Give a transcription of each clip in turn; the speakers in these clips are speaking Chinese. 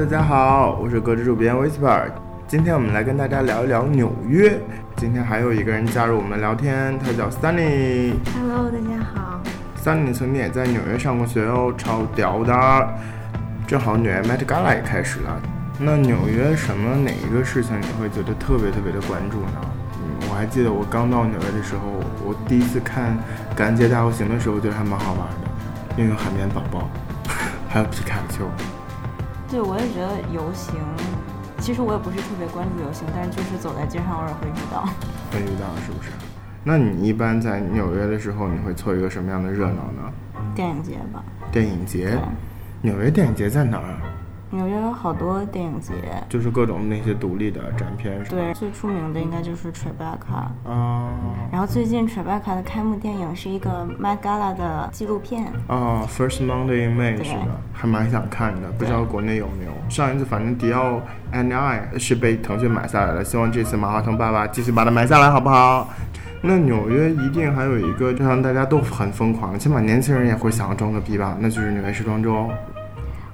大家好，我是格子主编 Whisper，今天我们来跟大家聊一聊纽约。今天还有一个人加入我们的聊天，他叫 Sunny。Hello，大家好。Sunny 曾经也在纽约上过学哦，超屌的。正好纽约 Met Gala 也开始了，那纽约什么哪一个事情你会觉得特别特别的关注呢？嗯，我还记得我刚到纽约的时候，我第一次看感恩节大游行的时候，觉得还蛮好玩的，因为有海绵宝宝，还有皮卡丘。对，我也觉得游行，其实我也不是特别关注游行，但是就是走在街上偶尔会遇到。会遇到是不是？那你一般在纽约的时候，你会凑一个什么样的热闹呢？电影节吧，电影节。纽约电影节在哪儿？纽约有好多电影节。就是各种那些独立的展片是吧？对，最出名的应该就是 Tribeca。啊然后最近 Tribeca 的开幕电影是一个 Met Gala 的纪录片。啊，First Monday in May 对是的，还蛮想看的，不知道国内有没有。上一次反正迪奥 and I 是被腾讯买下来了，希望这次马化腾爸爸继续把它买下来，好不好？那纽约一定还有一个就像大家都很疯狂，起码年轻人也会想要装个逼吧，那就是纽约时装周。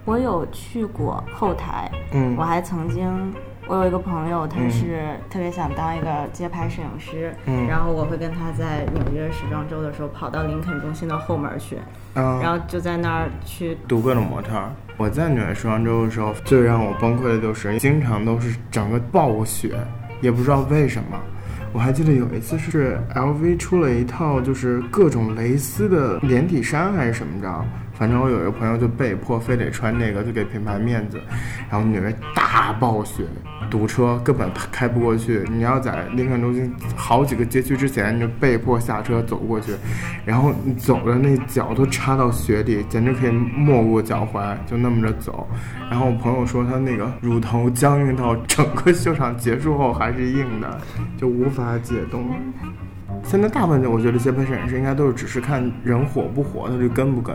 我有去过后台，嗯我还曾经，我有一个朋友，他是特别想当一个街拍摄影师，嗯然后我会跟他在纽约时装周的时候跑到林肯中心的后门去，嗯，然后就在那儿去读各种模特儿。我在纽约时装周的时候，最让我崩溃的就是经常都是整个暴雪，也不知道为什么。我还记得有一次是 LV 出了一套就是各种蕾丝的连体衫还是什么着，反正我有一个朋友就被迫非得穿那个，就给品牌面子。然后纽约大暴雪，堵车根本开不过去。你要在林肯中心好几个街区之前，你就被迫下车走过去，然后你走的那脚都插到雪里，简直可以没过脚踝，就那么着走。然后我朋友说他那个乳头僵硬到整个秀场结束后还是硬的，就无法解冻。现在大部分我觉得街拍摄影师应该都是只是看人火不火，他就跟不跟。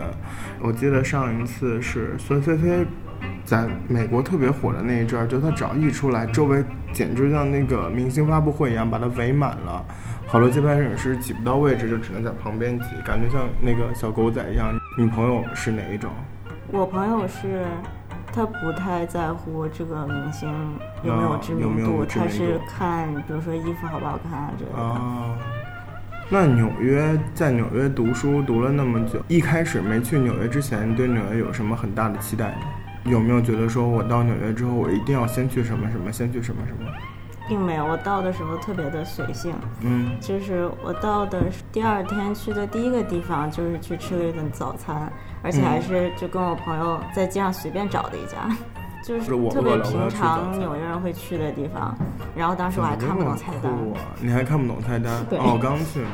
我记得上一次是孙菲菲在美国特别火的那一阵儿，就她只要一出来，周围简直像那个明星发布会一样，把她围满了。好多街拍摄影师挤不到位置，就只能在旁边挤，感觉像那个小狗仔一样。你朋友是哪一种？我朋友是，他不太在乎这个明星有没有知啊有没名度，他是看比如说衣服好不好看啊之类的。啊，那纽约在纽约读书读了那么久，一开始没去纽约之前，对纽约有什么很大的期待吗？有没有觉得说我到纽约之后，我一定要先去什么什么，先去什么什么？并没有，我到的时候特别的随性，嗯就是我到的第二天去的第一个地方就是去吃了一顿早餐，而且还是就跟我朋友在街上随便找的一家，就是是我我要平常纽约人会去的地方。然后当时我还看不懂菜单！你还看不懂菜单？对哦，刚去嘛。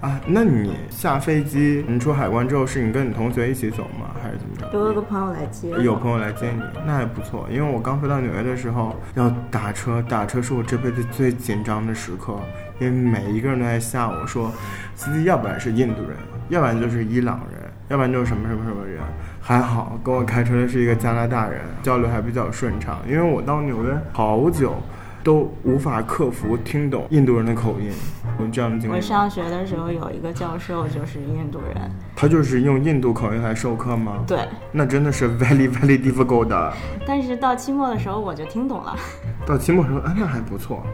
啊，那你下飞机，你出海关之后，是你跟你同学一起走吗？还是怎么着？有有个朋友来接，有朋友来接你，那还不错。因为我刚飞到纽约的时候要打车，打车是我这辈子最紧张的时刻，因为每一个人都在吓我说，司机要不然是印度人，要不然就是伊朗人，要不然就是什么什么什么人。还好跟我开车的是一个加拿大人，交流还比较顺畅。因为我到纽约好久都无法克服听懂印度人的口音，有这样的经历？我上学的时候有一个教授就是印度人，他就是用印度口音来授课吗？对，那真的是 very very difficult 的。但是到期末的时候我就听懂了。到期末的时候，哎，那还不错。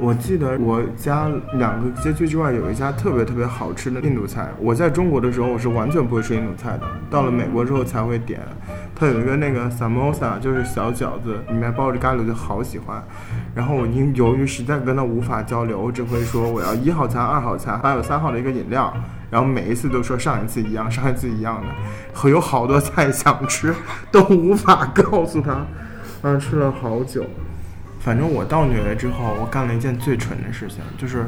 我记得我家两个街区之外有一家特别特别好吃的印度菜。我在中国的时候我是完全不会吃印度菜的，到了美国之后才会点。它有一个那个 samosa，就是小饺子，里面包着咖喱，就好喜欢。然后我因由于实在跟他无法交流，我只会说我要一号餐、二号餐，还有三号的一个饮料。然后每一次都说上一次一样，上一次一样的，有好多菜想吃，都无法告诉他。嗯，吃了好久。反正我到纽约之后，我干了一件最蠢的事情，就是，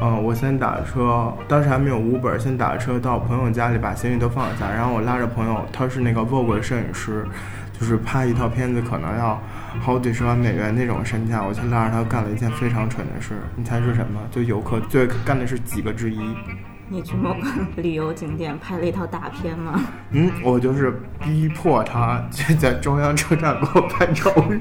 呃，我先打车，当时还没有 Uber，先打车到朋友家里把行李都放下，然后我拉着朋友，他是那个 Vogue 的摄影师，就是拍一套片子可能要好几十万美元那种身价，我就拉着他干了一件非常蠢的事，你猜是什么？就游客最干的是几个之一。你去某个 旅游景点拍了一套大片吗？嗯，我就是逼迫他去在中央车站给我拍照片。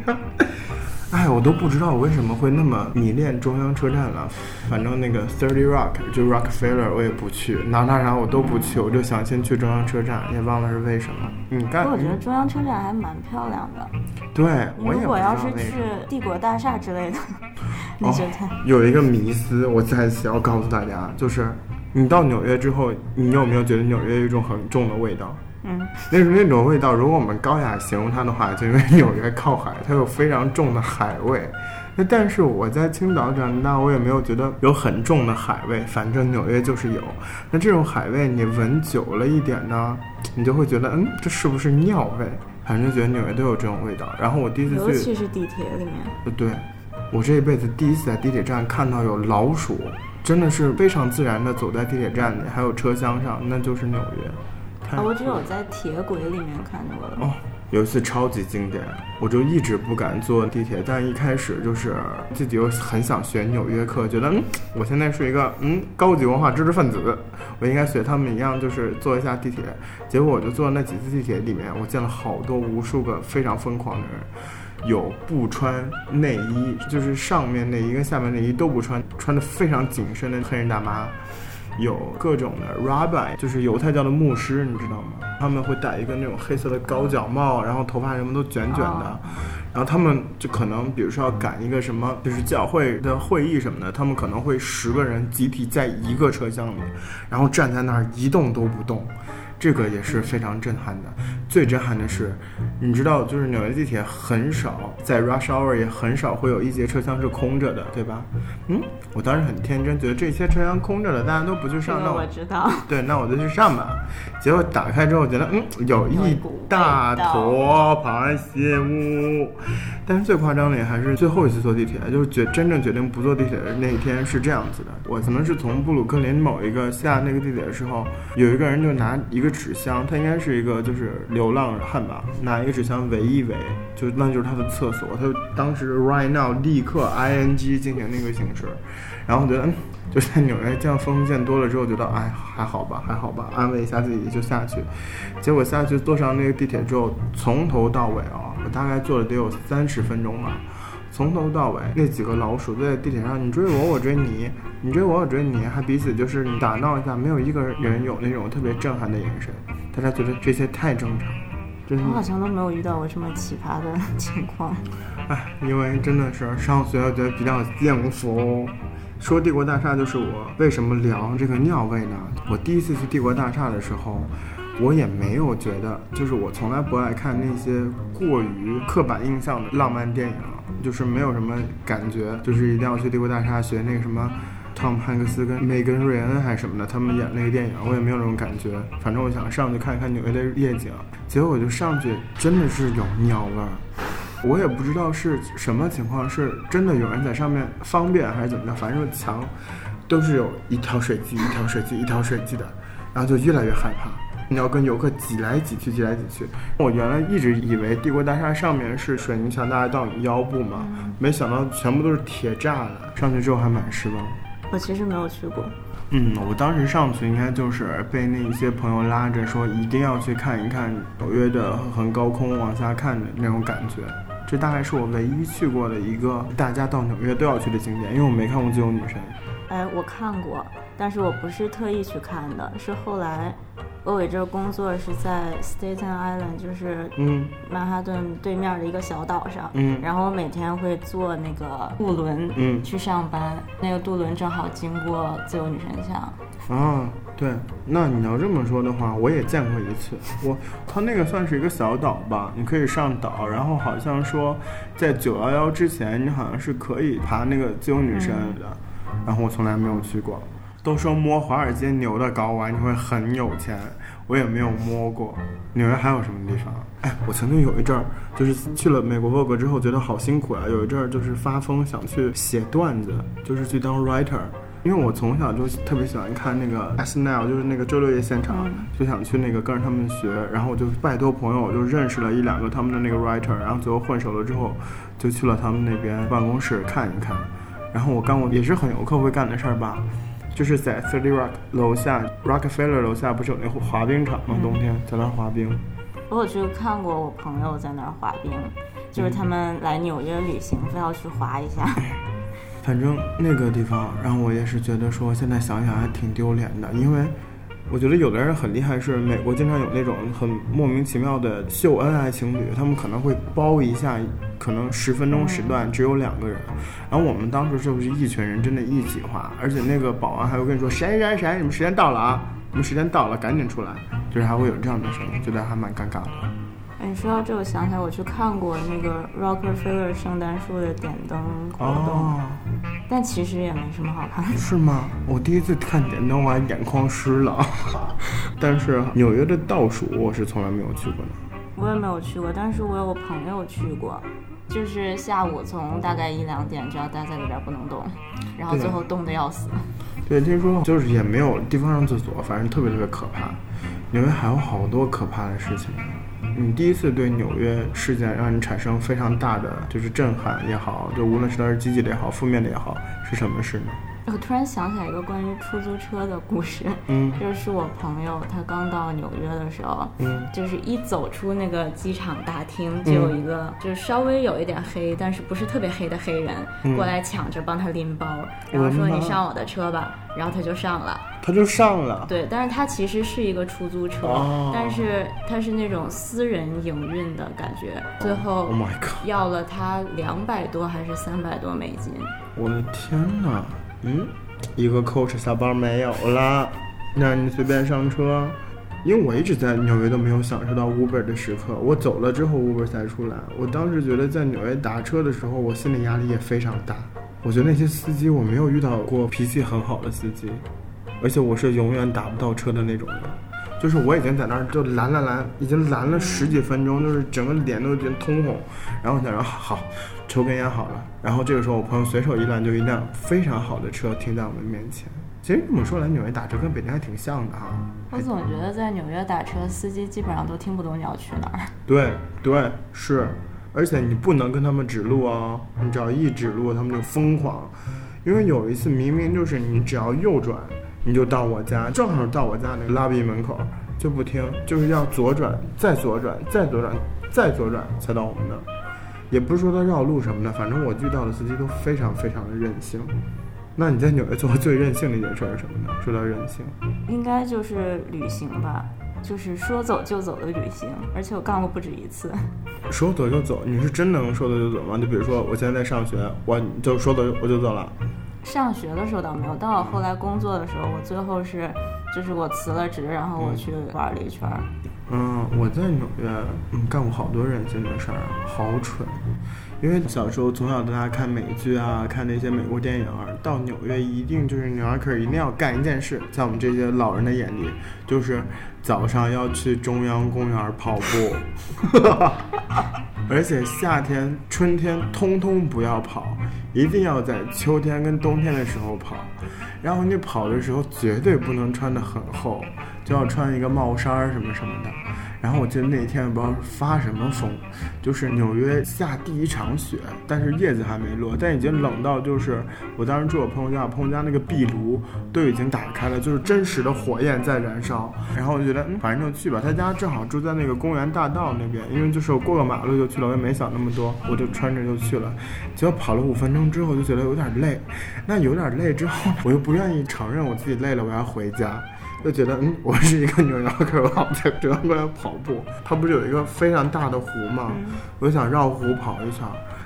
哎，我都不知道我为什么会那么迷恋中央车站了。反正那个 Thirty Rock 就 Rockefeller 我也不去，哪哪哪我都不去，我就想先去中央车站，也忘了是为什么。你干？我觉得中央车站还蛮漂亮的。对，我也如果要是去帝国大厦之类的，你觉得？有一个迷思，我在此要告诉大家，就是你到纽约之后，你有没有觉得纽约有一种很重的味道？嗯，那是那种味道。如果我们高雅形容它的话，就因为纽约靠海，它有非常重的海味。那但是我在青岛长大，我也没有觉得有很重的海味。反正纽约就是有。那这种海味你闻久了一点呢，你就会觉得，嗯，这是不是尿味？反正觉得纽约都有这种味道。然后我第一次去，尤其是地铁里面。对，我这一辈子第一次在地铁站看到有老鼠，真的是非常自然的走在地铁站里，还有车厢上，那就是纽约。啊，我只有在铁轨里面看过了。哦，有一次超级经典，我就一直不敢坐地铁，但一开始就是自己又很想学纽约客，觉得嗯，我现在是一个嗯高级文化知识分子，我应该学他们一样，就是坐一下地铁。结果我就坐那几次地铁里面，我见了好多无数个非常疯狂的人，有不穿内衣，就是上面内衣跟下面内衣都不穿，穿的非常紧身的黑人大妈。有各种的 rabbi，就是犹太教的牧师，你知道吗？他们会戴一个那种黑色的高脚帽，然后头发什么都卷卷的，然后他们就可能，比如说要赶一个什么，就是教会的会议什么的，他们可能会十个人集体在一个车厢里，然后站在那儿一动都不动。这个也是非常震撼的。最震撼的是，你知道，就是纽约地铁很少在 rush hour 也很少会有一节车厢是空着的，对吧？嗯，我当时很天真，觉得这些车厢空着的，大家都不去上，那我知道。对，那我就去上吧。结果打开之后，觉得嗯，有一大坨螃蟹物。但是最夸张的还是最后一次坐地铁，就是决真正决定不坐地铁的那一天是这样子的。我可能是从布鲁克林某一个下那个地铁的时候，有一个人就拿一个。纸箱，他应该是一个就是流浪汉吧，拿一个纸箱围一围，就那就是他的厕所。他当时 right now 立刻 i n g 进行那个形式，然后我觉得就在纽约这样风见多了之后，觉得哎还好吧还好吧，安慰一下自己就下去。结果下去坐上那个地铁之后，从头到尾啊，我大概坐了得有三十分钟吧。从头到尾，那几个老鼠在地铁上，你追我，我追你，你追我，我追你，还彼此就是打闹一下，没有一个人有那种特别震撼的眼神，大家觉得这些太正常。我好像都没有遇到过这么奇葩的情况。哎，因为真的是上学觉得比较幸福。说帝国大厦就是我为什么聊这个尿味呢？我第一次去帝国大厦的时候。我也没有觉得，就是我从来不爱看那些过于刻板印象的浪漫电影，就是没有什么感觉，就是一定要去帝国大厦学那个什么，汤姆汉克斯跟梅根瑞恩还是什么的，他们演那个电影，我也没有那种感觉。反正我想上去看一看纽约的夜景，结果我就上去，真的是有尿味儿。我也不知道是什么情况，是真的有人在上面方便还是怎么着，反正墙都是有一条水迹、一条水迹、一条水迹的，然后就越来越害怕。你要跟游客挤来挤去，挤来挤去。我原来一直以为帝国大厦上面是水泥墙，大概到你腰部嘛，没想到全部都是铁栅的。上去之后还蛮失望。我其实没有去过。嗯，我当时上去应该就是被那一些朋友拉着说一定要去看一看纽约的很高空往下看的那种感觉。这大概是我唯一去过的一个大家到纽约都要去的景点，因为我没看过《自由女神》。哎，我看过，但是我不是特意去看的，是后来。我伟这工作是在 Staten Island，就是嗯曼哈顿对面的一个小岛上。嗯，然后我每天会坐那个渡轮嗯去上班，那个渡轮正好经过自由女神像。啊，对，那你要这么说的话，我也见过一次。我它那个算是一个小岛吧，你可以上岛，然后好像说在九幺幺之前，你好像是可以爬那个自由女神的，然后我从来没有去过。都说摸华尔街牛的睾丸你会很有钱，我也没有摸过。纽约还有什么地方？哎，我曾经有一阵儿就是去了美国 Vogue 之后，觉得好辛苦啊。有一阵儿就是发疯想去写段子，就是去当 writer。因为我从小就特别喜欢看那个 SNL，就是那个周六夜现场，就想去那个跟着他们学。然后我就拜托朋友，就认识了一两个他们的那个 writer，然后最后混熟了之后，就去了他们那边办公室看一看。然后我干过也是很游客会干的事儿吧。就是在 Thirty Rock 楼下，Rockefeller 楼下不是有那滑冰场吗？冬天在那儿滑冰。我有去看过我朋友在那儿滑冰，就是他们来纽约旅行，非要去滑一下。反正那个地方让我也是觉得说，现在想想还挺丢脸的，因为我觉得有的人很厉害，是美国经常有那种很莫名其妙的秀恩爱情侣，他们可能会包一下，可能十分钟时段只有两个人，然后我们当时就是一群人，真的一起画，而且那个保安还会跟你说谁谁谁，你们时间到了啊，你们时间到了，赶紧出来，就是还会有这样的声音，觉得还蛮尴尬的。你说到这，我想起来我去看过那个 Rockefeller 圣诞树的点灯活动，但其实也没什么好看的。是吗？我第一次看点灯，我还眼眶湿了。但是纽约的倒数，我是从来没有去过的。我也没有去过，但是我有个朋友去过，就是下午从大概一两点就要待在里边不能动，然后最后冻得要死。对，听说就是也没有地方上厕所，反正特别特别可怕。纽约还有好多可怕的事情。你第一次对纽约事件让你产生非常大的就是震撼也好，就无论是它是积极的也好，负面的也好，是什么事呢？我突然想起来一个关于出租车的故事，嗯，就是我朋友他刚到纽约的时候，嗯，就是一走出那个机场大厅，就有一个就是稍微有一点黑，但是不是特别黑的黑人过来抢着帮他拎包，然后说你上我的车吧，然后他就上了，他就上了，对，但是他其实是一个出租车，但是他是那种私人营运的感觉，最后要了他两百多还是三百多美金，我的天哪！嗯，一个 coach 小包没有了，那你随便上车。因为我一直在纽约都没有享受到 Uber 的时刻，我走了之后 Uber 才出来。我当时觉得在纽约打车的时候，我心理压力也非常大。我觉得那些司机我没有遇到过脾气很好的司机，而且我是永远打不到车的那种人。就是我已经在那儿就拦了拦，已经拦了十几分钟，就是整个脸都已经通红。然后我想说好。抽根烟好了，然后这个时候我朋友随手一拦，就一辆非常好的车停在我们面前。其实这么说来，纽约打车跟北京还挺像的哈。我总觉得在纽约打车，司机基本上都听不懂你要去哪儿。对对是，而且你不能跟他们指路哦，你只要一指路，他们就疯狂。因为有一次明明就是你只要右转，你就到我家，正好到我家那个 lobby 门口，就不听，就是要左转，再左转，再左转，再左转才到我们那儿。也不是说他绕路什么的，反正我遇到的司机都非常非常的任性。那你在纽约做过最任性的一件事是什么呢？说到任性，应该就是旅行吧，就是说走就走的旅行，而且我干过不止一次。说走就走，你是真能说走就走吗？就比如说我现在在上学，我就说走我就走了。上学的时候倒没有，到我后来工作的时候，我最后是，就是我辞了职，然后我去玩了一圈。嗯，我在纽约，嗯，干过好多任性的事儿，好蠢。因为小时候从小到大看美剧啊，看那些美国电影，到纽约一定就是纽约客一定要干一件事，在我们这些老人的眼里，就是早上要去中央公园跑步，而且夏天、春天通通不要跑，一定要在秋天跟冬天的时候跑。然后你跑的时候绝对不能穿得很厚，就要穿一个帽衫什么什么的。然后我记得那天不知道发什么疯，就是纽约下第一场雪，但是叶子还没落，但已经冷到就是我当时住我朋友家，我朋友家那个壁炉都已经打开了，就是真实的火焰在燃烧。然后我觉得嗯，反正就去吧。他家正好住在那个公园大道那边，因为就是我过个马路就去了，我也没想那么多，我就穿着就去了。结果跑了五分钟之后就觉得有点累，那有点累之后我又不愿意承认我自己累了，我要回家。就觉得嗯，我是一个纽约客，我在中央公园跑步。它不是有一个非常大的湖吗？我就想绕湖跑一圈，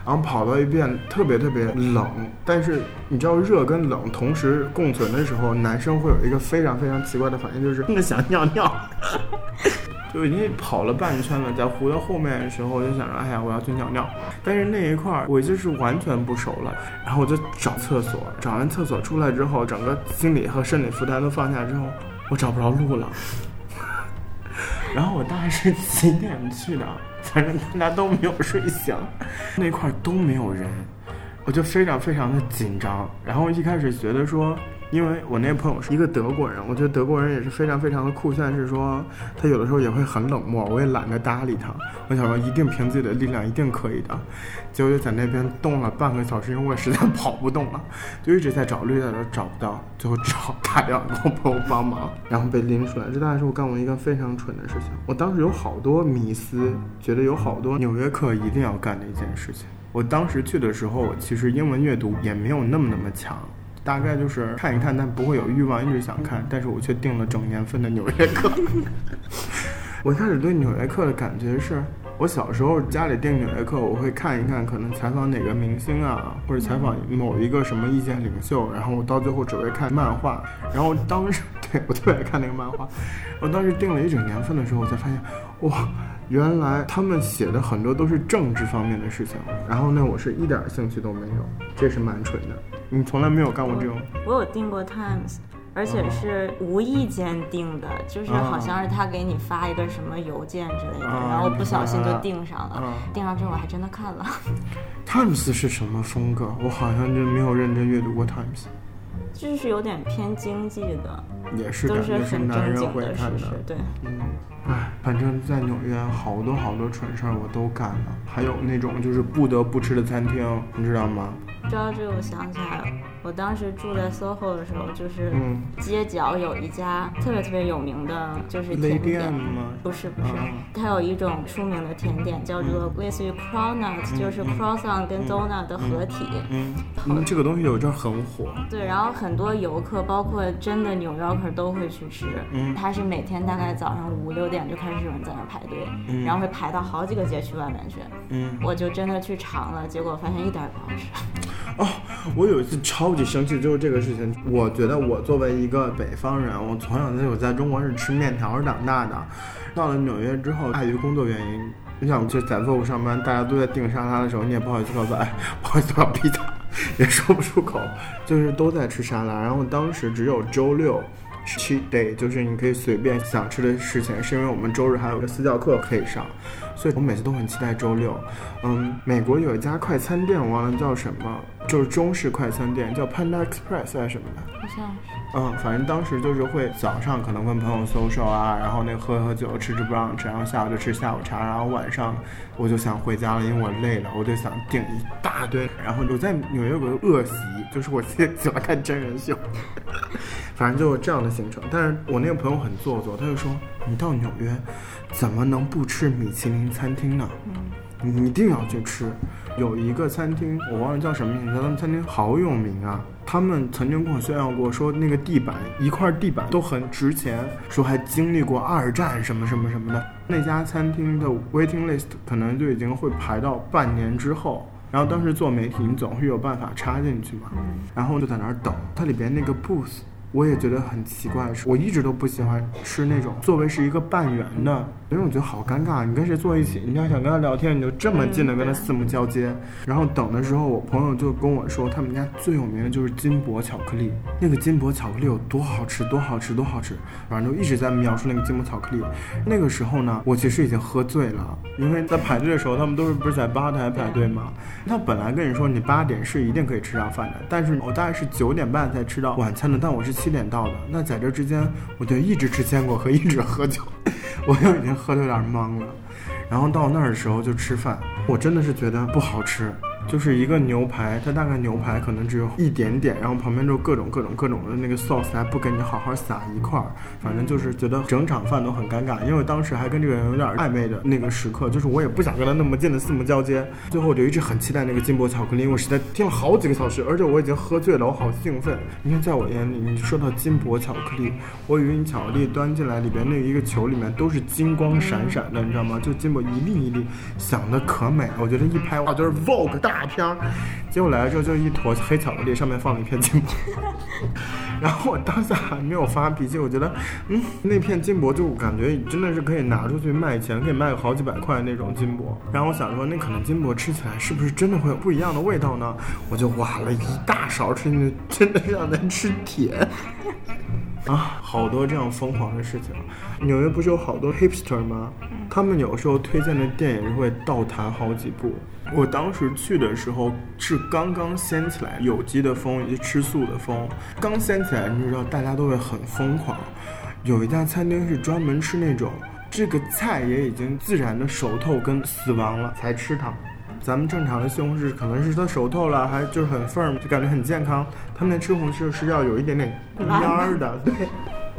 然后跑到一遍特别特别冷。但是你知道热跟冷同时共存的时候，男生会有一个非常非常奇怪的反应，就是真的想尿尿。就已经跑了半圈了，在湖的后面的时候，我就想着，哎呀，我要去尿尿。但是那一块儿我就是完全不熟了，然后我就找厕所，找完厕所出来之后，整个心理和生理负担都放下之后。我找不着路了，然后我大概是几点去的？反正大家都没有睡醒，那块都没有人，我就非常非常的紧张。然后一开始觉得说。因为我那朋友是一个德国人，我觉得德国人也是非常非常的酷炫，是说他有的时候也会很冷漠，我也懒得搭理他。我想说一定凭自己的力量一定可以的，结果就在那边冻了半个小时，因为我实在 跑不动了，就一直在找绿带都找不到，最后只好打电话给我朋友帮忙，然后被拎出来。这大概是我干过一个非常蠢的事情。我当时有好多迷思，觉得有好多纽约客一定要干的一件事情。我当时去的时候，其实英文阅读也没有那么那么强。大概就是看一看，但不会有欲望一直想看。但是我却订了整年份的《纽约客》。我开始对《纽约客》的感觉是，我小时候家里订《纽约客》，我会看一看，可能采访哪个明星啊，或者采访某一个什么意见领袖。然后我到最后只会看漫画。然后当时 对我特别爱看那个漫画。我当时订了一整年份的时候，我才发现，哇，原来他们写的很多都是政治方面的事情。然后呢，我是一点兴趣都没有，这是蛮蠢的。你从来没有干过这种？我有订过 Times，而且是无意间订的，就是好像是他给你发一个什么邮件之类的，然后不小心就订上了。订上之后我还真的看了。Times 是什么风格？我好像就没有认真阅读过 Times。就是有点偏经济的，也是的，也是男人会看的。对，嗯，哎，反正在纽约好多好多蠢事儿我都干了，还有那种就是不得不吃的餐厅，你知道吗？说到这，我想起来了，我当时住在 SOHO 的时候，就是街角有一家特别特别有名的，就是甜点吗？不是不是，它有一种出名的甜点叫做类似于 croissant，就是 croissant 跟 donut 的合体。嗯，这个东西有阵很火。对，然后很多游客，包括真的纽约客都会去吃。嗯，它是每天大概早上五六点就开始有人在那排队，然后会排到好几个街区外面去。嗯，我就真的去尝了，结果发现一点也不好吃。哦，我有一次超级生气，就是这个事情。我觉得我作为一个北方人，我从小就有在中国是吃面条长大的。到了纽约之后，碍于工作原因，你想去在 Vogue 上班，大家都在订沙拉的时候，你也不好意思告诉哎，不好意思，我要披萨，也说不出口，就是都在吃沙拉。然后当时只有周六是 cheat day，就是你可以随便想吃的事情，是因为我们周日还有个私教课可以上。所以我每次都很期待周六。嗯，美国有一家快餐店，我忘了叫什么，就是中式快餐店，叫 Panda Express 还是什么的？好像是。嗯，反正当时就是会早上可能跟朋友 social 啊，然后那喝喝酒，吃吃 brunch，然后下午就吃下午茶，然后晚上我就想回家了，因为我累了，我就想订一大堆。然后我在纽约有个恶习，就是我喜 喜欢看真人秀，反正就是这样的行程。但是我那个朋友很做作，他就说你到纽约。怎么能不吃米其林餐厅呢？你一定要去吃。有一个餐厅，我忘了叫什么名字，他们餐厅好有名啊。他们曾经跟我炫耀过，说那个地板一块地板都很值钱，说还经历过二战什么什么什么的。那家餐厅的 waiting list 可能就已经会排到半年之后。然后当时做媒体，你总是有办法插进去嘛。然后就在那儿等，它里边那个 booth。我也觉得很奇怪，是我一直都不喜欢吃那种座位是一个半圆的，因为我觉得好尴尬。你跟谁坐一起，你要想跟他聊天，你就这么近的跟他四目交接。然后等的时候，我朋友就跟我说，他们家最有名的就是金箔巧克力。那个金箔巧克力有多好吃，多好吃，多好吃，反正就一直在描述那个金箔巧克力。那个时候呢，我其实已经喝醉了，因为在排队的时候，他们都是不是在吧台排队吗？他本来跟你说你八点是一定可以吃上饭的，但是我大概是九点半才吃到晚餐的，但我是。七点到的，那在这之间，我就一直吃坚果和一直喝酒，我又已经喝的有点懵了。然后到那儿的时候就吃饭，我真的是觉得不好吃。就是一个牛排，它大概牛排可能只有一点点，然后旁边就各种各种各种的那个 sauce 还不给你好好撒一块儿，反正就是觉得整场饭都很尴尬。因为当时还跟这个人有点暧昧的那个时刻，就是我也不想跟他那么近的四目交接。最后我就一直很期待那个金箔巧克力，我实在听了好几个小时，而且我已经喝醉了，我好兴奋。你看，在我眼里，你说到金箔巧克力，我以为你巧克力端进来里边那一个球里面都是金光闪闪的，你知道吗？就金箔一粒一粒，想的可美。我觉得一拍哇，就是 Vogue 大。大片儿，结果来了之后就一坨黑巧克力，上面放了一片金箔。然后我当下还没有发脾气，我觉得，嗯，那片金箔就感觉真的是可以拿出去卖钱，可以卖个好几百块那种金箔。然后我想说，那可能金箔吃起来是不是真的会有不一样的味道呢？我就挖了一大勺吃进去，真的像在吃铁。啊，好多这样疯狂的事情。纽约不是有好多 hipster 吗？他们有时候推荐的电影会倒弹好几部。我当时去的时候是刚刚掀起来有机的风以及吃素的风，刚掀起来，你知道大家都会很疯狂。有一家餐厅是专门吃那种这个菜也已经自然的熟透跟死亡了才吃它。咱们正常的西红柿可能是它熟透了，还就是很 firm，就感觉很健康。他们那吃红柿是要有一点点蔫儿的，对。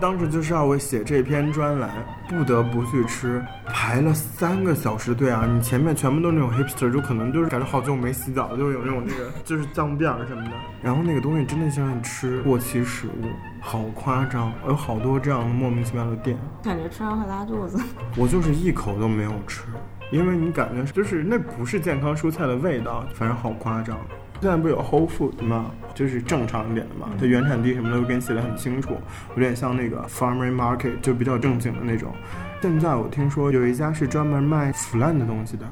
当时就是要我写这篇专栏，不得不去吃，排了三个小时队啊！你前面全部都是那种 hipster，就可能就是感觉好久没洗澡，就有那种那个 就是脏辫儿什么的。然后那个东西真的像吃过期食物，好夸张！有好多这样莫名其妙的店，感觉吃完会拉肚子。我就是一口都没有吃，因为你感觉就是那不是健康蔬菜的味道，反正好夸张。现在不有 Whole Food 吗？就是正常一点的嘛，它原产地什么的都给你写的很清楚，有点像那个 Farmer Market，就比较正经的那种。现在我听说有一家是专门卖腐烂的东西的，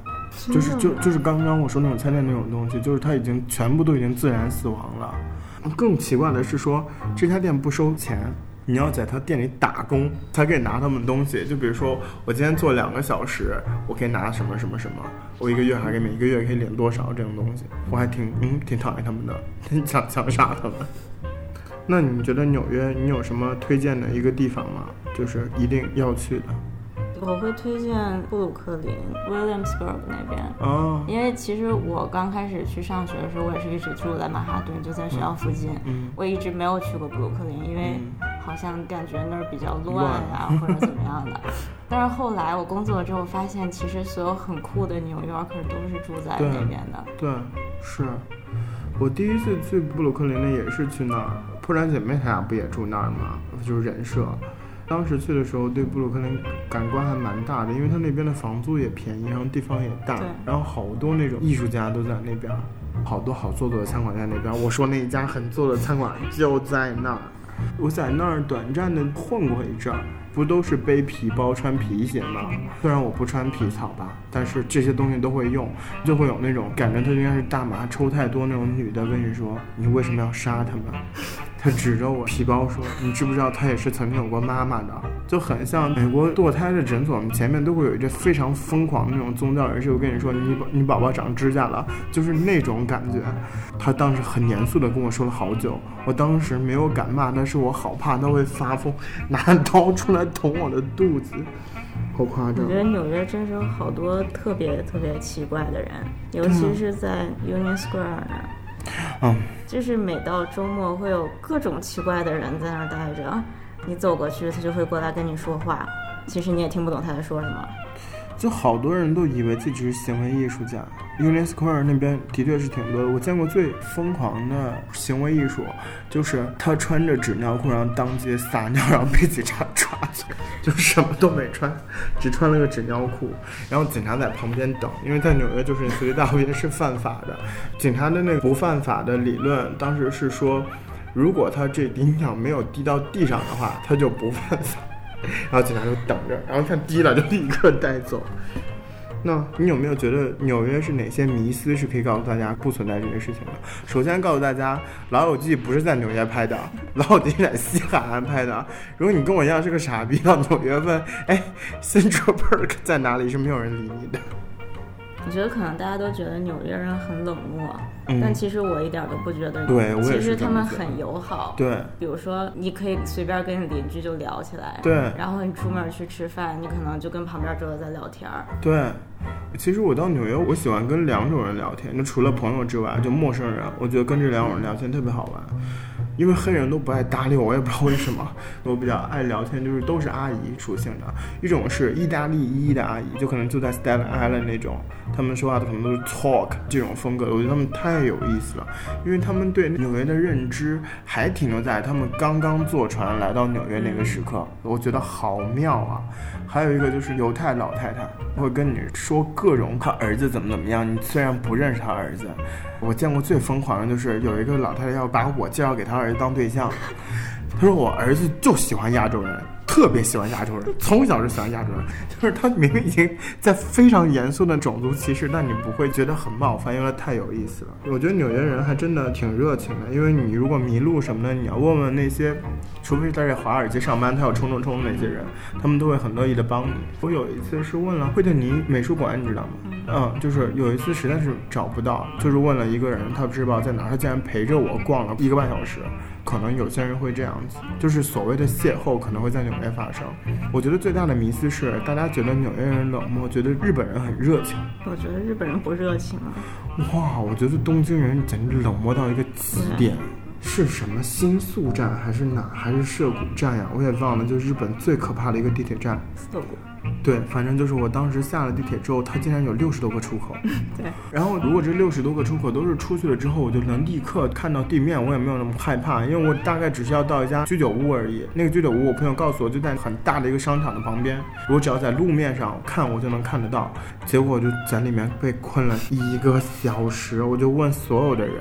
就是就就是刚刚我说那种餐店那种东西，就是它已经全部都已经自然死亡了。更奇怪的是说这家店不收钱。你要在他店里打工才可以拿他们东西，就比如说我今天做两个小时，我可以拿什么什么什么，我一个月还可以每一个月可以领多少这种东西，我还挺嗯挺讨厌他们的，挺想想杀他们。那你觉得纽约你有什么推荐的一个地方吗？就是一定要去的。我会推荐布鲁克林 Williamsburg 那边，哦，因为其实我刚开始去上学的时候，我也是一直住在曼哈顿，就在学校附近，嗯，我一直没有去过布鲁克林，因为好像感觉那儿比较乱呀，或者怎么样的。但是后来我工作了之后，发现其实所有很酷的纽约客都是住在那边的。对，是我第一次去布鲁克林的也是去那儿，破产姐妹她俩不也住那儿吗？就是人设。当时去的时候，对布鲁克林感官还蛮大的，因为它那边的房租也便宜，然后地方也大，然后好多那种艺术家都在那边，好多好做作的餐馆在那边。我说那一家很做的餐馆就在那儿，我在那儿短暂的混过一阵儿，不都是背皮包穿皮鞋吗？虽然我不穿皮草吧，但是这些东西都会用，就会有那种感觉，他应该是大麻抽太多那种女的跟你说，你为什么要杀他们？他指着我皮包说：“你知不知道他也是曾经有过妈妈的？就很像美国堕胎的诊所，前面都会有一个非常疯狂的那种宗教人士。我跟你说，你宝你宝宝长指甲了，就是那种感觉。他当时很严肃的跟我说了好久，我当时没有敢骂，但是我好怕他会发疯，拿刀出来捅我的肚子，好夸张。我觉得纽约真是有好多特别特别奇怪的人，尤其是在 Union Square 那儿。”嗯，就是每到周末会有各种奇怪的人在那儿待着，你走过去，他就会过来跟你说话，其实你也听不懂他在说什么。就好多人都以为自己是行为艺术家，Union Square 那边的确是挺多的。我见过最疯狂的行为艺术，就是他穿着纸尿裤，然后当街撒尿，然后被警察抓去，就什么都没穿，只穿了个纸尿裤，然后警察在旁边等，因为在纽约就是随地大小便是犯法的。警察的那个不犯法的理论，当时是说，如果他这滴尿没有滴到地上的话，他就不犯法。然后警察就等着，然后看低了就立刻带走。那你有没有觉得纽约是哪些迷思是可以告诉大家不存在这些事情的？首先告诉大家，《老友记》不是在纽约拍的，《老友记》在西海岸拍的。如果你跟我一样是个傻逼，到纽约问，哎，Central Park 在哪里？是没有人理你的。我觉得可能大家都觉得纽约人很冷漠，但其实我一点都不觉得。对，其实他们很友好。对，比如说你可以随便跟你邻居就聊起来。对。然后你出门去吃饭，你可能就跟旁边桌子在聊天儿。对。其实我到纽约，我喜欢跟两种人聊天，就除了朋友之外，就陌生人，我觉得跟这两种人聊天特别好玩。因为黑人都不爱搭理我，我也不知道为什么。我比较爱聊天，就是都是阿姨属性的。一种是意大利裔的阿姨，就可能就在 Staten Island 那种，他们说话的可能都是 talk 这种风格。我觉得他们太有意思了，因为他们对纽约的认知还停留在他们刚刚坐船来到纽约那个时刻，我觉得好妙啊。还有一个就是犹太老太太会跟你说各种他儿子怎么怎么样，你虽然不认识他儿子。我见过最疯狂的就是有一个老太太要把我介绍给她儿子当对象，她说我儿子就喜欢亚洲人。特别喜欢亚洲人，从小就喜欢亚洲人，就是他明明已经在非常严肃的种族歧视，但你不会觉得很冒犯，因为太有意思了。我觉得纽约人还真的挺热情的，因为你如果迷路什么的，你要问问那些，除非是在这华尔街上班，他要冲冲冲那些人，他们都会很乐意的帮你。我有一次是问了惠特尼美术馆，你知道吗？嗯，就是有一次实在是找不到，就是问了一个人，他不知道在哪，他竟然陪着我逛了一个半小时。可能有些人会这样子，就是所谓的邂逅可能会在纽约发生。我觉得最大的迷思是，大家觉得纽约人冷漠，觉得日本人很热情。我觉得日本人不热情啊。哇，我觉得东京人简直冷漠到一个极点。是什么新宿站还是哪还是涩谷站呀？我也忘了。就日本最可怕的一个地铁站。涩谷。对，反正就是我当时下了地铁之后，它竟然有六十多个出口。对，然后如果这六十多个出口都是出去了之后，我就能立刻看到地面，我也没有那么害怕，因为我大概只是要到一家居酒屋而已。那个居酒屋，我朋友告诉我就在很大的一个商场的旁边，我只要在路面上看，我就能看得到。结果就在里面被困了一个小时，我就问所有的人。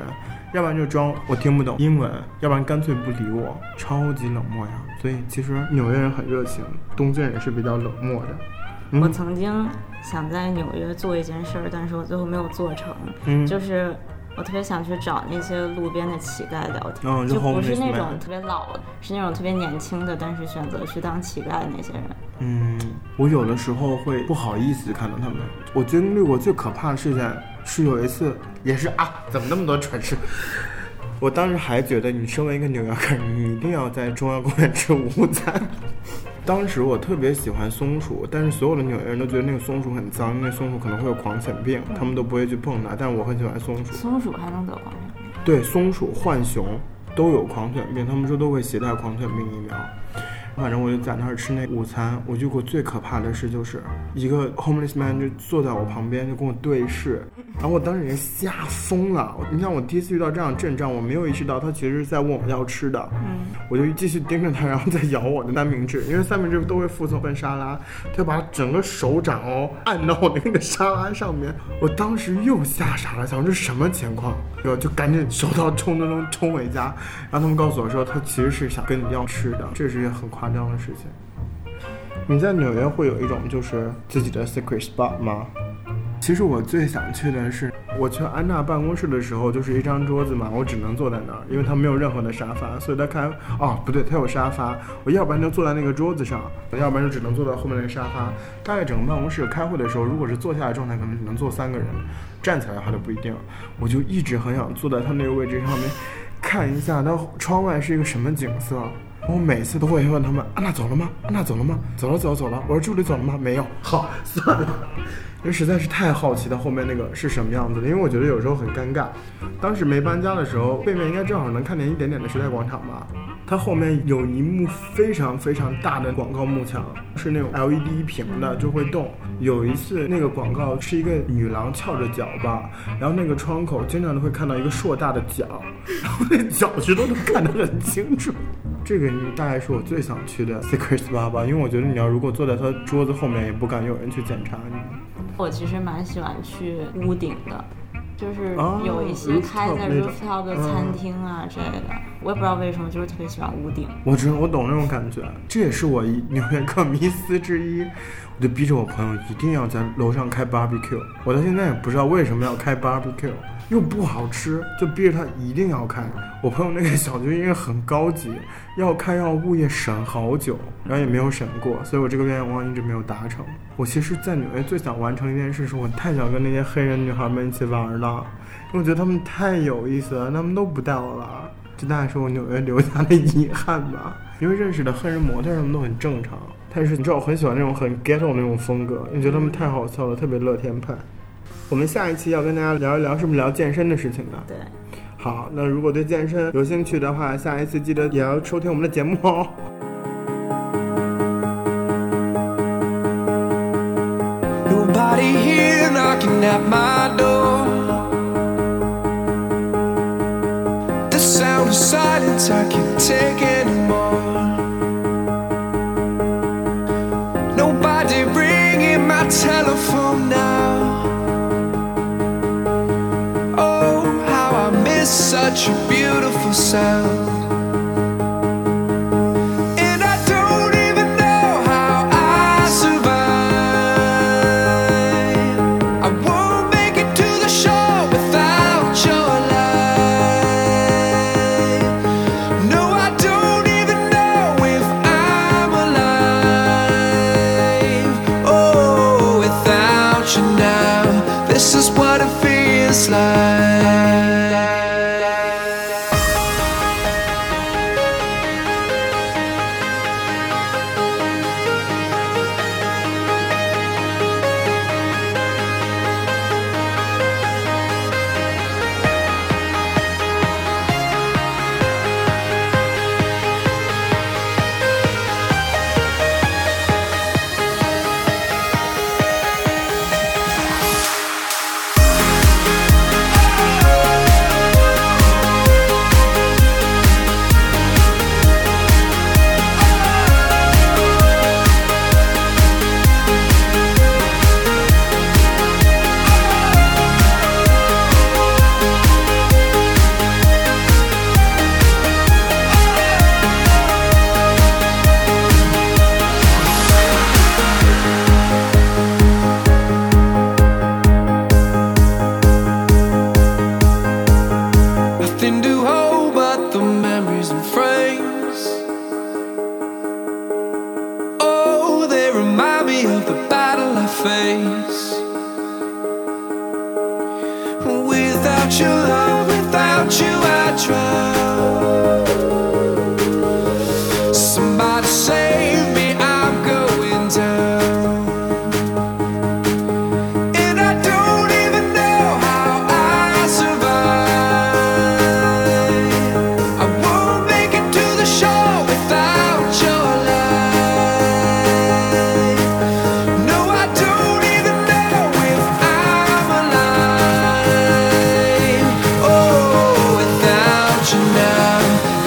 要不然就装我听不懂英文，要不然干脆不理我，超级冷漠呀。所以其实纽约人很热情，东京人是比较冷漠的。我曾经想在纽约做一件事儿，但是我最后没有做成。嗯，就是我特别想去找那些路边的乞丐聊天，就不是那种特别老的，是那种特别年轻的，但是选择去当乞丐的那些人。嗯，我有的时候会不好意思看到他们。我经历过最可怕的事件。是有一次，也是啊，怎么那么多蠢事？我当时还觉得，你身为一个纽约客，你一定要在中央公园吃午餐。当时我特别喜欢松鼠，但是所有的纽约人都觉得那个松鼠很脏，那松鼠可能会有狂犬病，他们都不会去碰它。但是我很喜欢松鼠。松鼠还能得狂犬病？对，松鼠、浣熊都有狂犬病，他们说都会携带狂犬病疫苗。反正我就在那儿吃那午餐，我遇过最可怕的事就是一个 homeless man 就坐在我旁边就跟我对视，然后我当时人吓疯了。你像我第一次遇到这样阵仗，我没有意识到他其实是在问我要吃的，嗯，我就继续盯着他，然后再咬我的三明治，因为三明治都会附送份沙拉，他就把整个手掌哦按到我的那个沙拉上面，我当时又吓傻了，想这什么情况？然后就赶紧手刀冲冲冲冲回家，然后他们告诉我说他其实是想跟你要吃的，这是一件很夸张的事情。你在纽约会有一种就是自己的 secret spot 吗？其实我最想去的是，我去安娜办公室的时候，就是一张桌子嘛，我只能坐在那儿，因为他没有任何的沙发，所以他开哦不对，他有沙发，我要不然就坐在那个桌子上，要不然就只能坐在后面那个沙发。大概整个办公室开会的时候，如果是坐下来状态，可能只能坐三个人，站起来的话就不一定。我就一直很想坐在他那个位置上面，看一下他窗外是一个什么景色。我每次都会问他们：安娜走了吗？安娜走了吗？走了，走了，走了。我说助理走了吗？没有。好，算了，因为实在是太好奇他后面那个是什么样子的。因为我觉得有时候很尴尬。当时没搬家的时候，背面应该正好能看见一点点的时代广场吧。它后面有一幕非常非常大的广告幕墙，是那种 LED 屏的，就会动。有一次那个广告是一个女郎翘着脚吧，然后那个窗口经常都会看到一个硕大的脚，然后那脚趾头都看得很清楚。这个大概是我最想去的 Secret Spa 吧，因为我觉得你要如果坐在他桌子后面，也不敢有人去检查你。我其实蛮喜欢去屋顶的。就是有一些开在 rooftop 的餐厅啊之类的，我也不知道为什么，就是特别喜欢屋顶。我知我懂那种感觉，这也是我 纽约客迷思之一。我就逼着我朋友一定要在楼上开 barbecue，我到现在也不知道为什么要开 barbecue。又不好吃，就逼着他一定要开。我朋友那个小区因为很高级，要开要物业审好久，然后也没有审过，所以我这个愿望一直没有达成。我其实，在纽约最想完成一件事，是我太想跟那些黑人女孩们一起玩了，因为我觉得她们太有意思了，她们都不带我玩，这大概是我纽约留下的遗憾吧。因为认识的黑人模特他们都很正常，但是你知道我很喜欢那种很 ghetto 那种风格，因为觉得他们太好笑了，特别乐天派。我们下一期要跟大家聊一聊，是不是聊健身的事情呢？对，好，那如果对健身有兴趣的话，下一次记得也要收听我们的节目哦。such myself.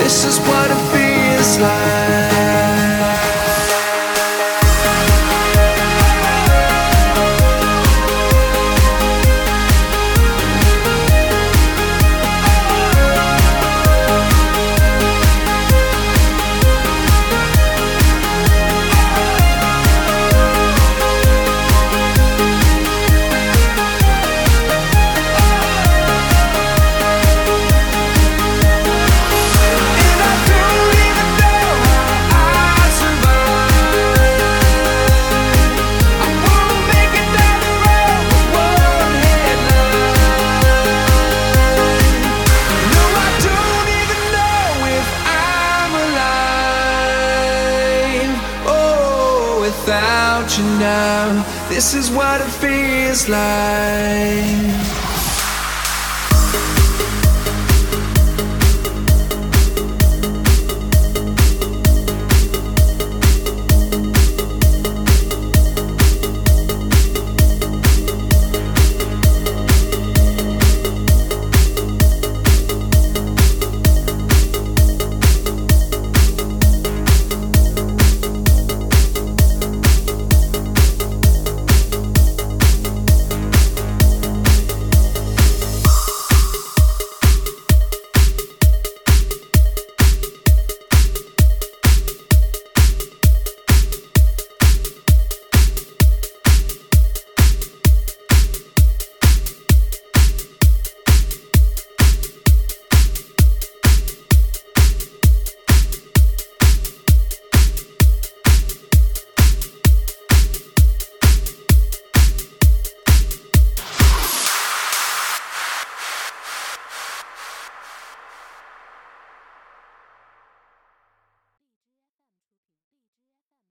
This is what slide.